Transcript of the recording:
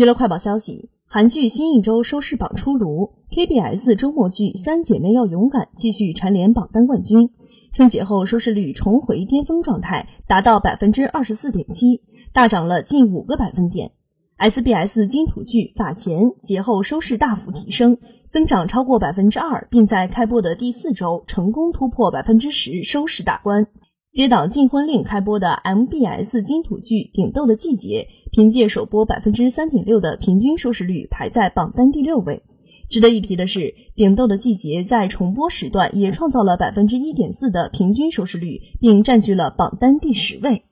娱乐快报消息：韩剧新一周收视榜出炉，KBS 周末剧《三姐妹要勇敢》继续蝉联榜单冠军。春节后收视率重回巅峰状态，达到百分之二十四点七，大涨了近五个百分点。SBS 金土剧《法前》节后收视大幅提升，增长超过百分之二，并在开播的第四周成功突破百分之十收视大关。接档《禁婚令》开播的 MBS 金土剧《顶斗的季节》，凭借首播百分之三点六的平均收视率，排在榜单第六位。值得一提的是，《顶斗的季节》在重播时段也创造了百分之一点四的平均收视率，并占据了榜单第十位。